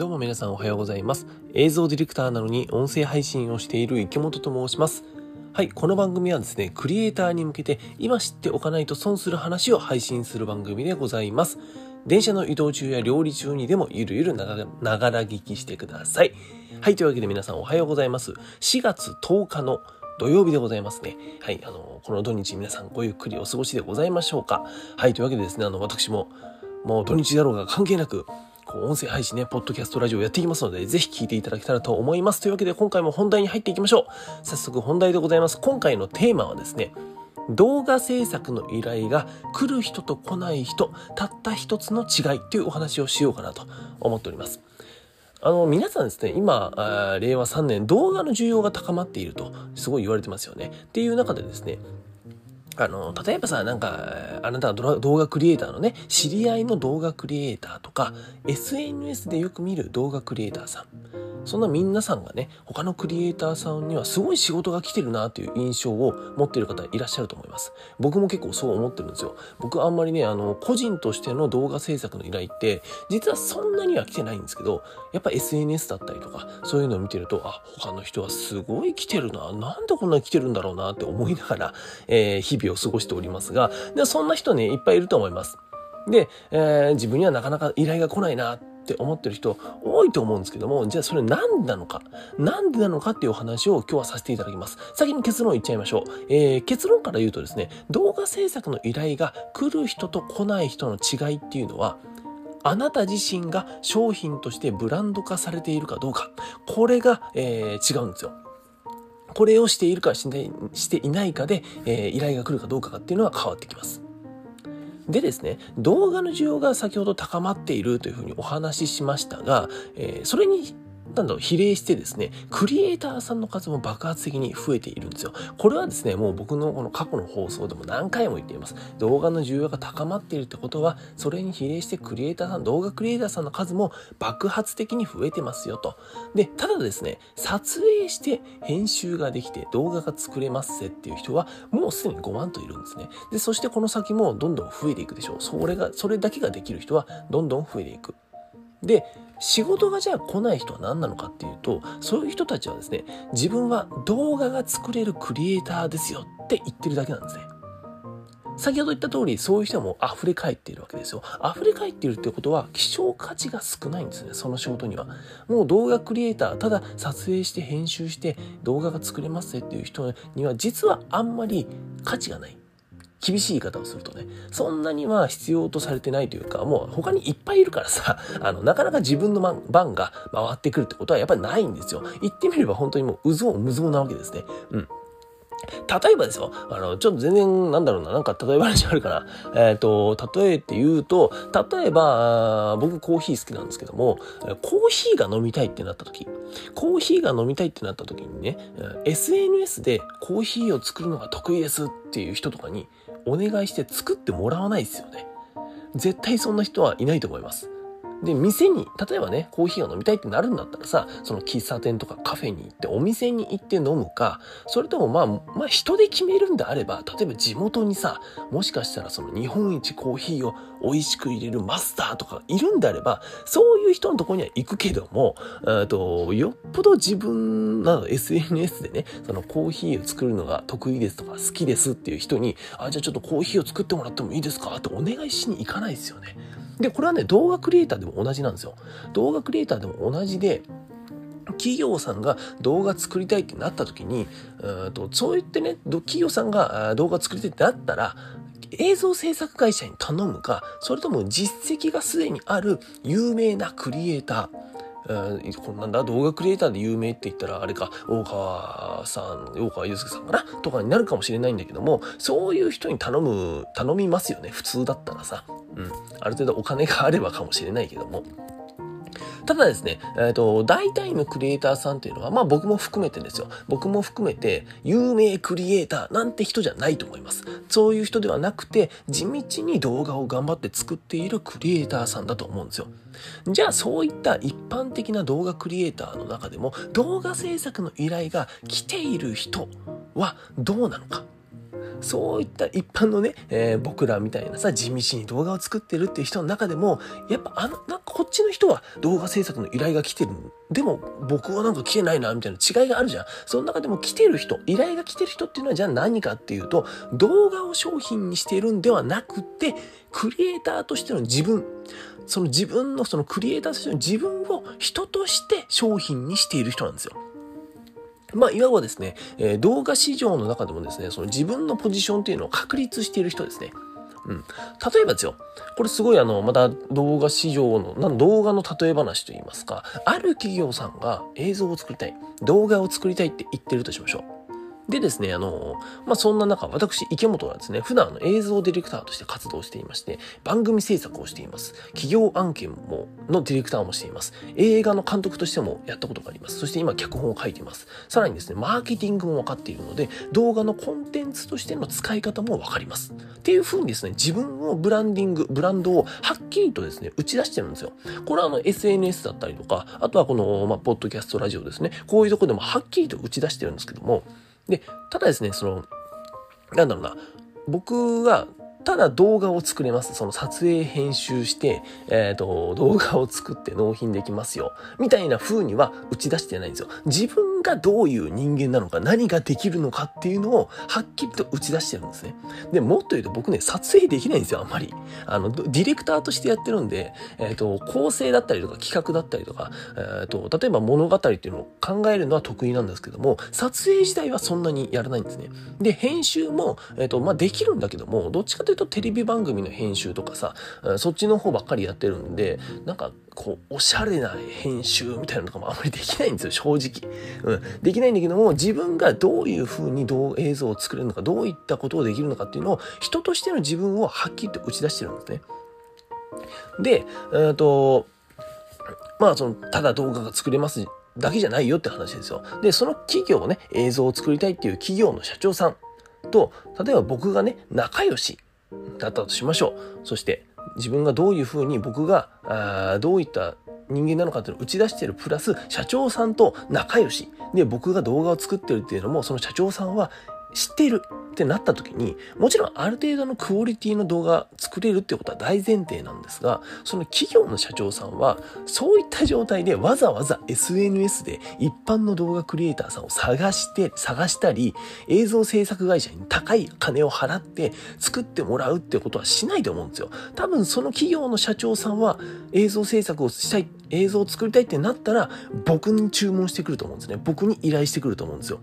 どうも皆さんおはようございます。映像ディレクターなのに音声配信をしている池本と申します。はい、この番組はですね、クリエイターに向けて今知っておかないと損する話を配信する番組でございます。電車の移動中や料理中にでもゆるゆるながら聞きしてください。はい、というわけで皆さんおはようございます。4月10日の土曜日でございますね。はい、あの、この土日皆さんごゆっくりお過ごしでございましょうか。はい、というわけでですね、あの、私ももう土日だろうが関係なく、こう音声配信ね、ポッドキャストラジオやっていきますので、ぜひ聞いていただけたらと思います。というわけで今回も本題に入っていきましょう。早速本題でございます。今回のテーマはですね、動画制作の依頼が来る人と来ない人、たった一つの違いというお話をしようかなと思っております。あの、皆さんですね、今、令和3年、動画の需要が高まっていると、すごい言われてますよね。っていう中でですね、あの、例えばさ、なんか、あなたは動画クリエイターのね、知り合いの動画クリエイターとか、SNS でよく見る動画クリエイターさん。そんな皆さんがね、他のクリエイターさんにはすごい仕事が来てるなという印象を持っている方いらっしゃると思います。僕も結構そう思ってるんですよ。僕あんまりね、あの、個人としての動画制作の依頼って、実はそんなには来てないんですけど、やっぱ SNS だったりとか、そういうのを見てると、あ、他の人はすごい来てるな。なんでこんなに来てるんだろうなって思いながら、えー、日々を過ごしておりますが、でそんな人ね、いっぱいいると思います。で、えー、自分にはなかなか依頼が来ないなっって思ってる人多いと思うんですけども、じゃあそれ何なのか、なんでなのかっていうお話を今日はさせていただきます。先に結論言っちゃいましょう。えー、結論から言うとですね、動画制作の依頼が来る人と来ない人の違いっていうのは、あなた自身が商品としてブランド化されているかどうか、これが、えー、違うんですよ。これをしているかしていないかで、えー、依頼が来るかどうかっていうのは変わってきます。でですね、動画の需要が先ほど高まっているというふうにお話ししましたが、えー、それになんだろう、比例してですね、クリエイターさんの数も爆発的に増えているんですよ。これはですね、もう僕のこの過去の放送でも何回も言っています。動画の需要が高まっているってことは、それに比例してクリエイターさん、動画クリエイターさんの数も爆発的に増えてますよと。で、ただですね、撮影して編集ができて動画が作れますぜっていう人は、もうすでに5万といるんですね。で、そしてこの先もどんどん増えていくでしょう。それが、それだけができる人はどんどん増えていく。で、仕事がじゃあ来ない人は何なのかっていうと、そういう人たちはですね、自分は動画が作れるクリエイターですよって言ってるだけなんですね。先ほど言った通り、そういう人はもう溢れ返っているわけですよ。溢れ返っているってことは、希少価値が少ないんですね、その仕事には。もう動画クリエイター、ただ撮影して編集して動画が作れますっていう人には、実はあんまり価値がない。厳しい言い方をするとね、そんなには必要とされてないというか、もう他にいっぱいいるからさ、あの、なかなか自分の番が回ってくるってことはやっぱりないんですよ。言ってみれば本当にもう、うぞうむぞうなわけですね。うん。例えばですよ。あの、ちょっと全然、なんだろうな、なんか例え話あるかな。えっ、ー、と、例えて言うと、例えば、僕コーヒー好きなんですけども、コーヒーが飲みたいってなった時、コーヒーが飲みたいってなった時にね、SNS でコーヒーを作るのが得意ですっていう人とかに、お願いして作ってもらわないですよね。絶対そんな人はいないと思います。で、店に、例えばね、コーヒーが飲みたいってなるんだったらさ、その喫茶店とかカフェに行って、お店に行って飲むか、それともまあ、まあ人で決めるんであれば、例えば地元にさ、もしかしたらその日本一コーヒーを美味しく入れるマスターとかいるんであれば、そういう人のとこには行くけども、えっと、よっぽど自分など SNS でね、そのコーヒーを作るのが得意ですとか好きですっていう人に、あ、じゃあちょっとコーヒーを作ってもらってもいいですか？ってお願いしに行かないですよね。で、これはね、動画クリエイターでも同じなんですよ。動画クリエイターでも同じで、企業さんが動画作りたいってなった時に、うとそう言ってね、企業さんが動画作りたいってなったら、映像制作会社に頼むか、それとも実績がすでにある有名なクリエイター、こんなんだ、動画クリエイターで有名って言ったら、あれか、大川さん、大川祐介さんかな？とかになるかもしれないんだけども、そういう人に頼む、頼みますよね。普通だったらさ。うん。ある程度お金があればかもしれないけども。ただですね、えっ、ー、と、大体のクリエイターさんっていうのは、まあ僕も含めてですよ。僕も含めて、有名クリエイターなんて人じゃないと思います。そういう人ではなくて、地道に動画を頑張って作っているクリエイターさんだと思うんですよ。じゃあそういった一般的な動画クリエイターの中でも、動画制作の依頼が来ている人はどうなのか。そういった一般のね、えー、僕らみたいなさ、地道に動画を作ってるっていう人の中でも、やっぱあの、なんかこっちの人は動画制作の依頼が来てる。でも僕はなんか来てないな、みたいな違いがあるじゃん。その中でも来てる人、依頼が来てる人っていうのはじゃあ何かっていうと、動画を商品にしているんではなくて、クリエイターとしての自分、その自分のそのクリエイターとしての自分を人として商品にしている人なんですよ。まあ、いわばですね、えー、動画市場の中でもですね、その自分のポジションっていうのを確立している人ですね。うん。例えばですよ。これすごいあの、また動画市場の、な動画の例え話といいますか、ある企業さんが映像を作りたい、動画を作りたいって言ってるとしましょう。でですね、あの、まあ、そんな中、私、池本はですね、普段の映像ディレクターとして活動していまして、番組制作をしています。企業案件も、のディレクターもしています。映画の監督としてもやったことがあります。そして今、脚本を書いています。さらにですね、マーケティングも分かっているので、動画のコンテンツとしての使い方も分かります。っていう風にですね、自分をブランディング、ブランドをはっきりとですね、打ち出してるんですよ。これはあの、SNS だったりとか、あとはこの、まあ、ポッドキャストラジオですね。こういうとこでもはっきりと打ち出してるんですけども、で、ただですね、その、なんだろうな、僕はただ動画を作れます。その撮影編集して、えっ、ー、と、動画を作って納品できますよ。みたいな風には打ち出してないんですよ。自分がどういう人間なのか、何ができるのかっていうのをはっきりと打ち出してるんですね。で、もっと言うと僕ね、撮影できないんですよ、あんまり。あの、ディレクターとしてやってるんで、えっ、ー、と、構成だったりとか企画だったりとか、えっ、ー、と、例えば物語っていうのを考えるのは得意なんですけども、撮影自体はそんなにやらないんですね。で、編集も、えっ、と、まあ、できるんだけども、どっちかというとテレビ番組の編集とかさ、そっちの方ばっかりやってるんで、なんか、こう、おしゃれな編集みたいなのとかもあまりできないんですよ、正直。うん。できないんだけども、自分がどういう風にどう映像を作れるのか、どういったことをできるのかっていうのを、人としての自分をはっきりと打ち出してるんですね。で、えっ、ー、と、まあ、その、ただ動画が作れますだけじゃないよって話ですよ。で、その企業をね、映像を作りたいっていう企業の社長さんと、例えば僕がね、仲良しだったとしましょう。そして、自分がどういうふうに僕が、あどういった人間なのかっていうのを打ち出してるプラス、社長さんと仲良し。で、僕が動画を作ってるっていうのも、その社長さんは知っているってなった時に、もちろんある程度のクオリティの動画作れるってことは大前提なんですが、その企業の社長さんは、そういった状態でわざわざ SNS で一般の動画クリエイターさんを探して、探したり、映像制作会社に高い金を払って作ってもらうってことはしないと思うんですよ。多分その企業の社長さんは映像制作をしたい、映像を作りたいってなったら、僕に注文してくると思うんですね。僕に依頼してくると思うんですよ。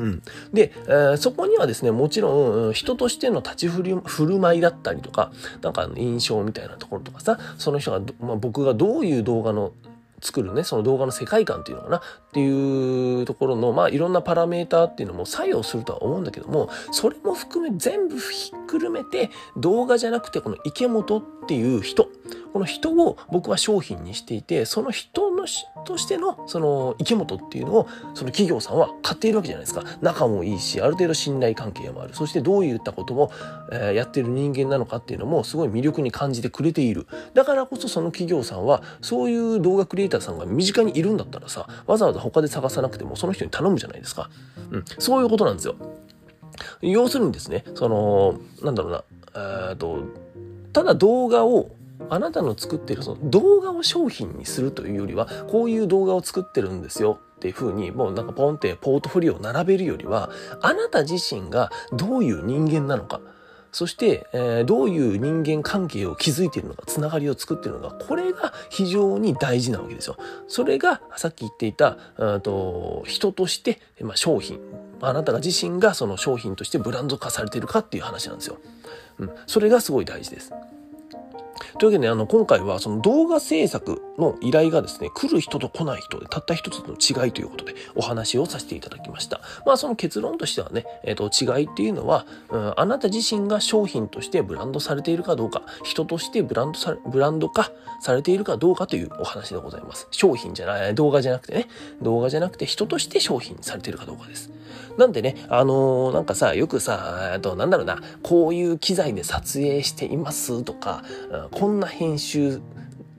うん、で、えー、そこにはですね、もちろん人としての立ち振り振る舞いだったりとか、なんか印象みたいなところとかさ、その人が、まあ、僕がどういう動画の作るね、その動画の世界観っていうのかな？っていうところの、まあいろんなパラメーターっていうのも作用するとは思うんだけども、それも含め全部ひっくるめて動画じゃなくてこの池本っていう人、この人を僕は商品にしていて、その人のとしてのその池本っていうのをその企業さんは買っているわけじゃないですか。仲もいいし、ある程度信頼関係もある。そしてどういったことを、え、やってる人間なのかっていうのもすごい魅力に感じてくれている。だからこそその企業さんはそういう動画クリエイターさんが身近にいるんだったらさ、わざわざ他で探さなくてもその人に頼むじゃないですか。うん。そういうことなんですよ。要するにですね、その、なんだろうな、えっと、ただ動画をあなたの作ってるその動画を商品にするというよりはこういう動画を作ってるんですよっていう風にもうなんかポンってポートフォリオを並べるよりはあなた自身がどういう人間なのかそして、えー、どういう人間関係を築いているのか、つながりを作っているのか、これが非常に大事なわけですよ。それが、さっき言っていた、と人として、まあ、商品。あなたが自身がその商品としてブランド化されているかっていう話なんですよ。うん。それがすごい大事です。というわけで、あの、今回はその動画制作の依頼がですね、来る人と来ない人でたった一つの違いということでお話をさせていただきました。まあその結論としてはね、えっ、ー、と、違いっていうのは、うん、あなた自身が商品としてブランドされているかどうか、人としてブランドさ、ブランド化されているかどうかというお話でございます。商品じゃない、動画じゃなくてね、動画じゃなくて人として商品されているかどうかです。なんでね、あのー、なんかさ、よくさ、えっと、なんだろうな、こういう機材で撮影していますとか、こんな編集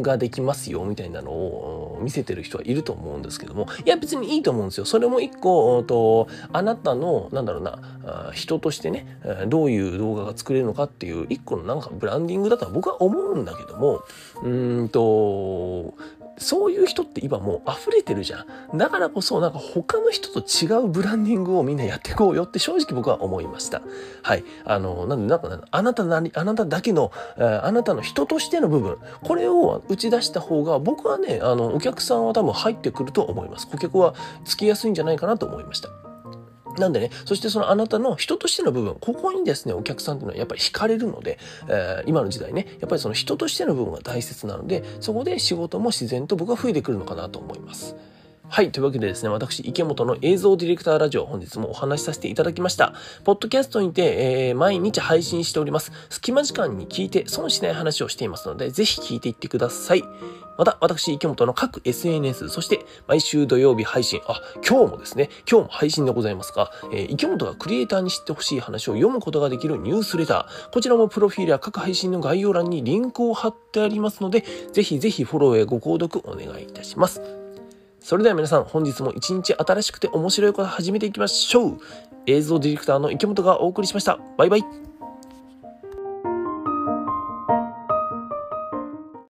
ができますよみたいなのを見せてる人はいると思うんですけどもいや別にいいと思うんですよ。それも一個とあなたのなんだろうな人としてねどういう動画が作れるのかっていう一個のなんかブランディングだとは僕は思うんだけどもうんとそういう人って今もう溢れてるじゃん。だからこそなんか他の人と違うブランディングをみんなやっていこうよって正直僕は思いました。はい。あの、なんでなんかあなたなり、あなただけの、あなたの人としての部分、これを打ち出した方が僕はね、あの、お客さんは多分入ってくると思います。顧客はつきやすいんじゃないかなと思いました。なんでね、そしてそのあなたの人としての部分、ここにですね、お客さんっていうのはやっぱり惹かれるので、えー、今の時代ね、やっぱりその人としての部分が大切なので、そこで仕事も自然と僕は増えてくるのかなと思います。はい。というわけでですね、私、池本の映像ディレクターラジオ、本日もお話しさせていただきました。ポッドキャストにて、えー、毎日配信しております。隙間時間に聞いて損しない話をしていますので、ぜひ聞いていってください。また、私、池本の各 SNS、そして毎週土曜日配信、あ、今日もですね、今日も配信でございますが、えー、池本がクリエイターに知ってほしい話を読むことができるニュースレター、こちらもプロフィールや各配信の概要欄にリンクを貼ってありますので、ぜひぜひフォローやご購読お願いいたします。それでは皆さん、本日も一日新しくて面白いこと始めていきましょう。映像ディレクターの池本がお送りしました。バイバイ。